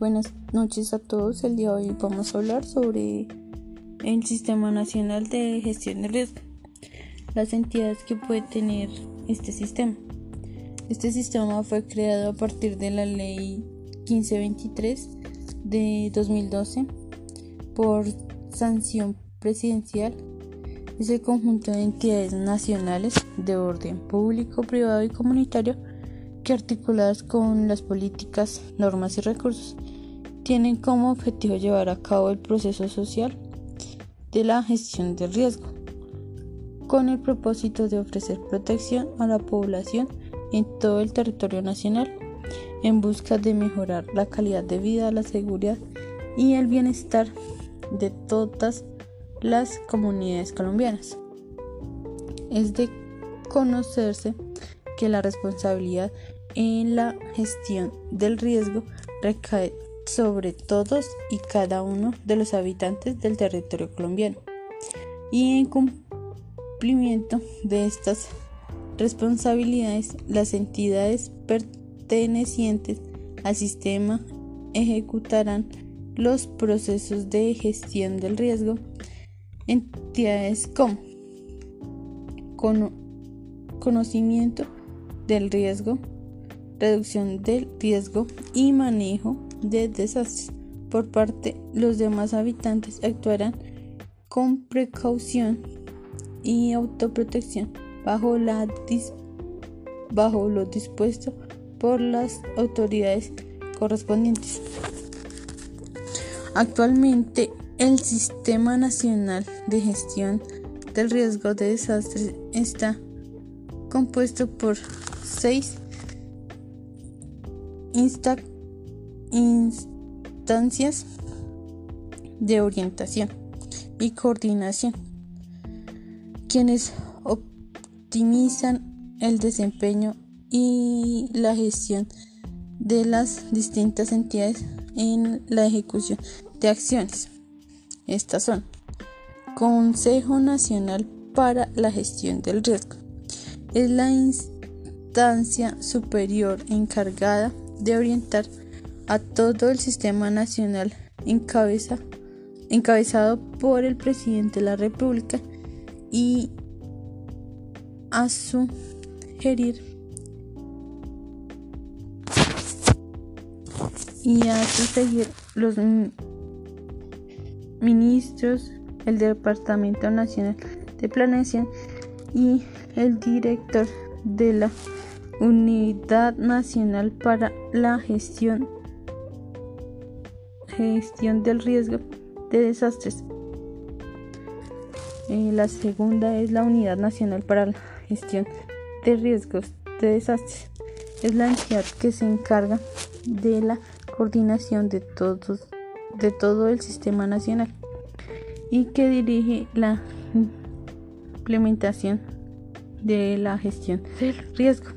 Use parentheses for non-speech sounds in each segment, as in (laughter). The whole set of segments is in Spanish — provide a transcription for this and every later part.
buenas noches a todos. El día de hoy vamos a hablar sobre el Sistema Nacional de Gestión de Riesgo, las entidades que puede tener este sistema. Este sistema fue creado a partir de la Ley 1523 de 2012 por sanción presidencial. Es el conjunto de entidades nacionales de orden público, privado y comunitario que articuladas con las políticas, normas y recursos tienen como objetivo llevar a cabo el proceso social de la gestión del riesgo, con el propósito de ofrecer protección a la población en todo el territorio nacional, en busca de mejorar la calidad de vida, la seguridad y el bienestar de todas las comunidades colombianas. Es de conocerse que la responsabilidad en la gestión del riesgo recae sobre todos y cada uno de los habitantes del territorio colombiano. Y en cumplimiento de estas responsabilidades, las entidades pertenecientes al sistema ejecutarán los procesos de gestión del riesgo. Entidades como conocimiento del riesgo, reducción del riesgo y manejo de desastres. Por parte los demás habitantes actuarán con precaución y autoprotección bajo, la bajo lo dispuesto por las autoridades correspondientes. Actualmente el Sistema Nacional de Gestión del Riesgo de Desastres está compuesto por seis instancias de orientación y coordinación, quienes optimizan el desempeño y la gestión de las distintas entidades en la ejecución de acciones. Estas son Consejo Nacional para la Gestión del Riesgo. Es la instancia superior encargada de orientar a todo el sistema nacional encabezado por el presidente de la República y a sugerir y a sugerir los ministros, el Departamento Nacional de Planeación y el director de la Unidad Nacional para la Gestión, gestión del Riesgo de Desastres. Eh, la segunda es la Unidad Nacional para la Gestión de Riesgos de Desastres. Es la entidad que se encarga de la coordinación de, todos, de todo el sistema nacional y que dirige la implementación de la gestión del riesgo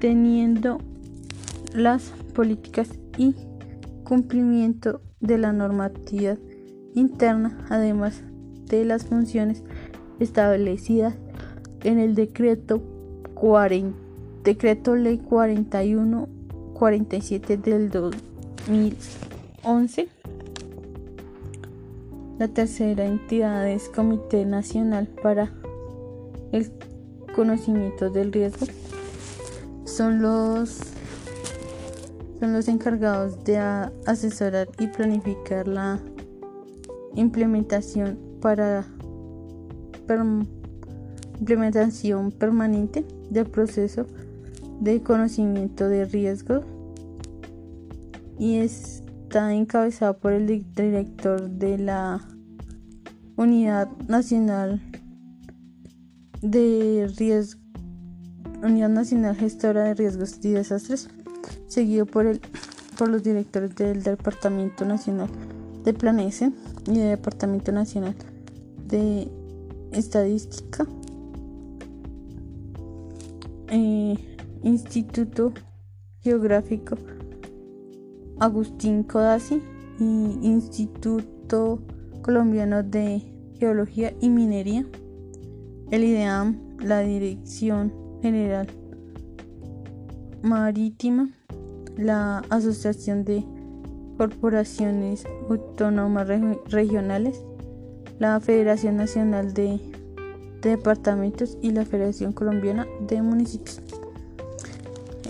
teniendo las políticas y cumplimiento de la normatividad interna, además de las funciones establecidas en el decreto 40, decreto ley 41 47 del 2011. La tercera entidad es Comité Nacional para el Conocimiento del Riesgo son los son los encargados de asesorar y planificar la implementación para implementación permanente del proceso de conocimiento de riesgos y está encabezado por el director de la Unidad Nacional de Riesgo Unidad Nacional Gestora de Riesgos y Desastres, seguido por, el, por los directores del Departamento Nacional de Planeación y del Departamento Nacional de Estadística, eh, Instituto Geográfico Agustín Codazzi y Instituto Colombiano de Geología y Minería, el IDEAM, la Dirección General Marítima, la Asociación de corporaciones autónomas regionales, la Federación Nacional de Departamentos y la Federación Colombiana de Municipios.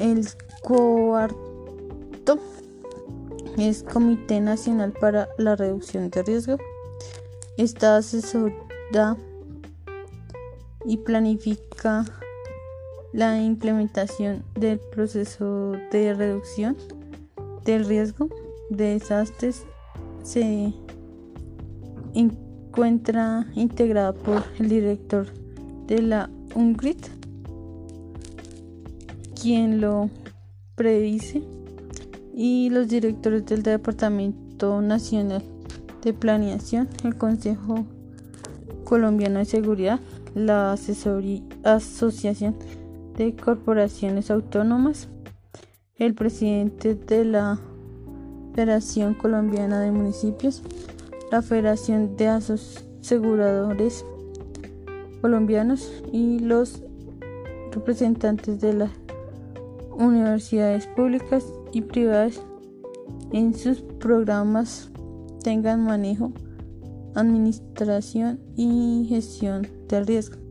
El cuarto es Comité Nacional para la Reducción de Riesgo. Está asesora y planifica la implementación del proceso de reducción del riesgo de desastres. Se encuentra integrada por el director de la UNGRID, quien lo predice, y los directores del Departamento Nacional de Planeación, el Consejo Colombiano de Seguridad, la Asociación de Corporaciones Autónomas, el presidente de la Federación Colombiana de Municipios, la Federación de Aseguradores Colombianos y los representantes de las universidades públicas y privadas en sus programas tengan manejo, administración y gestión del riesgo.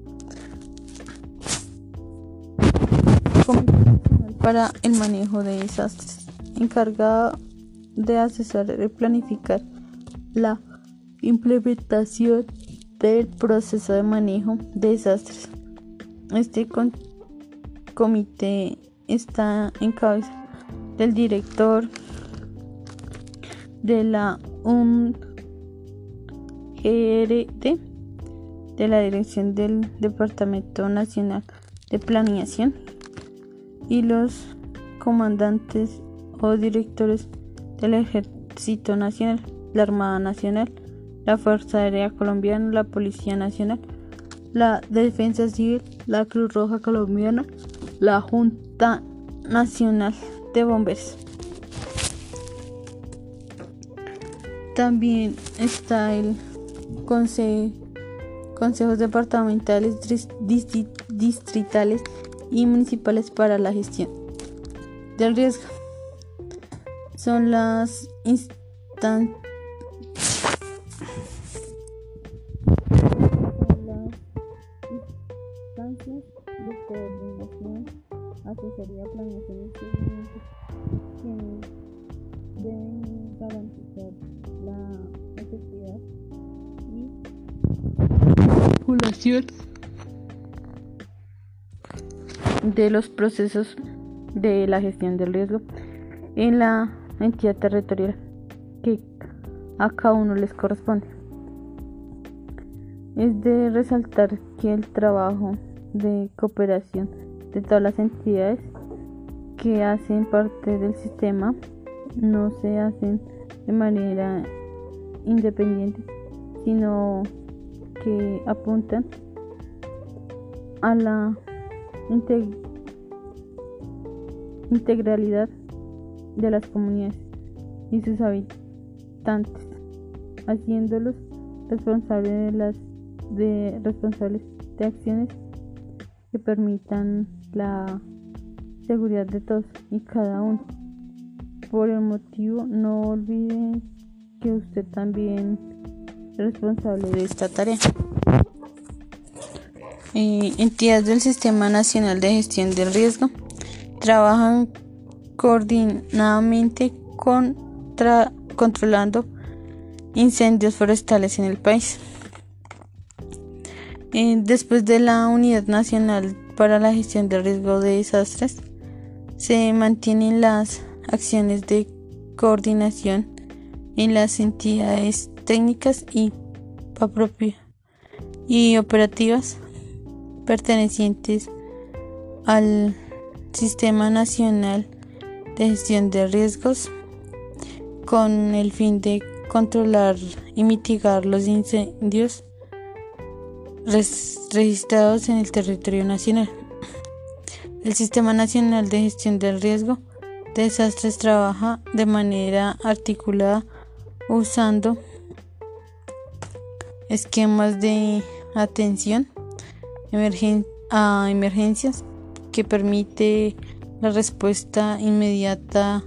Para el manejo de desastres, encargado de asesorar y planificar la implementación del proceso de manejo de desastres. Este comité está en cabeza del director de la UNGRD, de la Dirección del Departamento Nacional de Planeación y los comandantes o directores del Ejército Nacional la Armada Nacional, la Fuerza Aérea Colombiana, la Policía Nacional, la Defensa Civil, la Cruz Roja Colombiana, la Junta Nacional de Bomberos. También está el consejo, consejos departamentales, distritales y municipales para la gestión del riesgo. Son las instancias de coordinación, asesoría, planeación y seguimiento quienes deben garantizar la efectividad y regulación de los procesos de la gestión del riesgo en la entidad territorial que a cada uno les corresponde. Es de resaltar que el trabajo de cooperación de todas las entidades que hacen parte del sistema no se hacen de manera independiente, sino que apuntan a la integralidad de las comunidades y sus habitantes, haciéndolos responsables de las de responsables de acciones que permitan la seguridad de todos y cada uno. Por el motivo, no olviden que usted también es responsable de esta tarea. Eh, entidades del Sistema Nacional de Gestión del Riesgo trabajan coordinadamente contra, controlando incendios forestales en el país. Eh, después de la Unidad Nacional para la Gestión del Riesgo de Desastres, se mantienen las acciones de coordinación en las entidades técnicas y, y operativas pertenecientes al Sistema Nacional de Gestión de Riesgos con el fin de controlar y mitigar los incendios registrados en el territorio nacional. El Sistema Nacional de Gestión del Riesgo de Desastres trabaja de manera articulada usando esquemas de atención a emergencias que permite la respuesta inmediata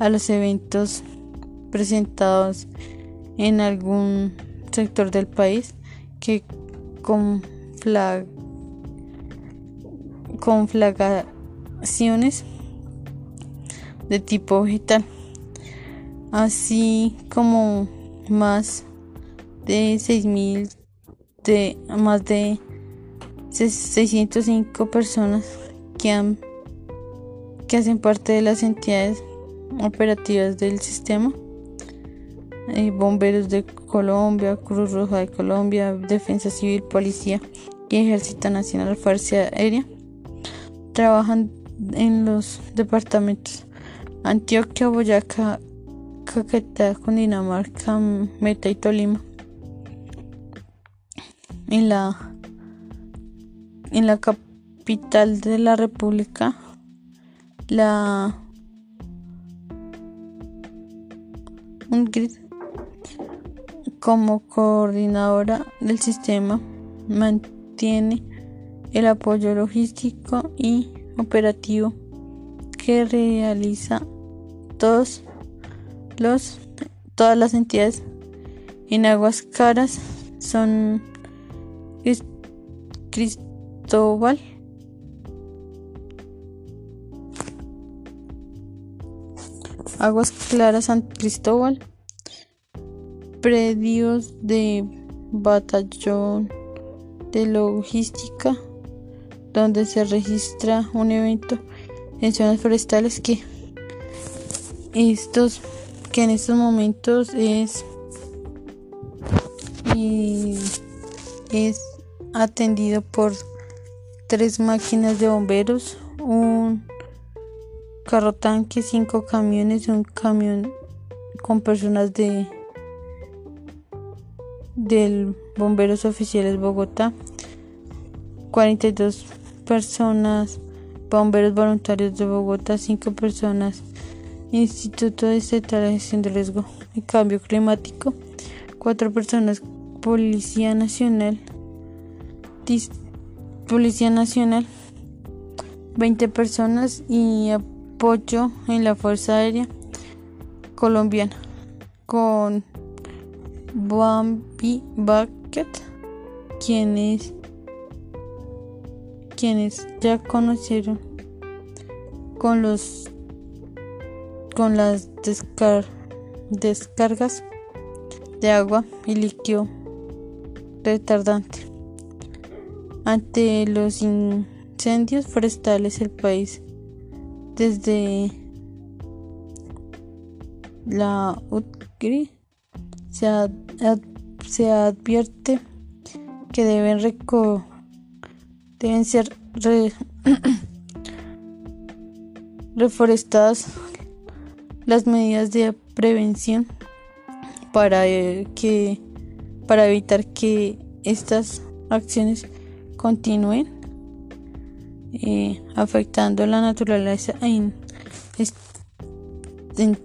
a los eventos presentados en algún sector del país que con conflagraciones de tipo vegetal, así como más de 6000 de más de 605 personas que hacen parte de las entidades operativas del sistema. Eh, bomberos de Colombia, Cruz Roja de Colombia, Defensa Civil, Policía y Ejército Nacional, Fuerza Aérea trabajan en los departamentos Antioquia, Boyacá, Caquetá, Cundinamarca, Meta y Tolima. En la, en la capital de la República, la como coordinadora del sistema mantiene el apoyo logístico y operativo que realiza todos los todas las entidades. En aguas caras son Cristóbal Aguas Claras San Cristóbal predios de batallón de logística donde se registra un evento en zonas forestales que estos que en estos momentos es y es atendido por tres máquinas de bomberos, un carro tanque, cinco camiones, un camión con personas de del Bomberos Oficiales Bogotá, 42 personas, Bomberos Voluntarios de Bogotá, 5 personas, Instituto de de Gestión de Riesgo y Cambio Climático, 4 personas, Policía Nacional, Policía Nacional, 20 personas y apoyo en la Fuerza Aérea Colombiana con Bambi Bucket, quienes, quienes ya conocieron con los con las descargas de agua y líquido retardante. Ante los incendios forestales el país desde la UTCRI se, advierte que deben, ser (clears throat) reforestadas las medidas de prevención para eh, evitar que estas acciones continúen eh, afectando la naturaleza en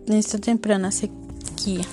esta temprana sequía.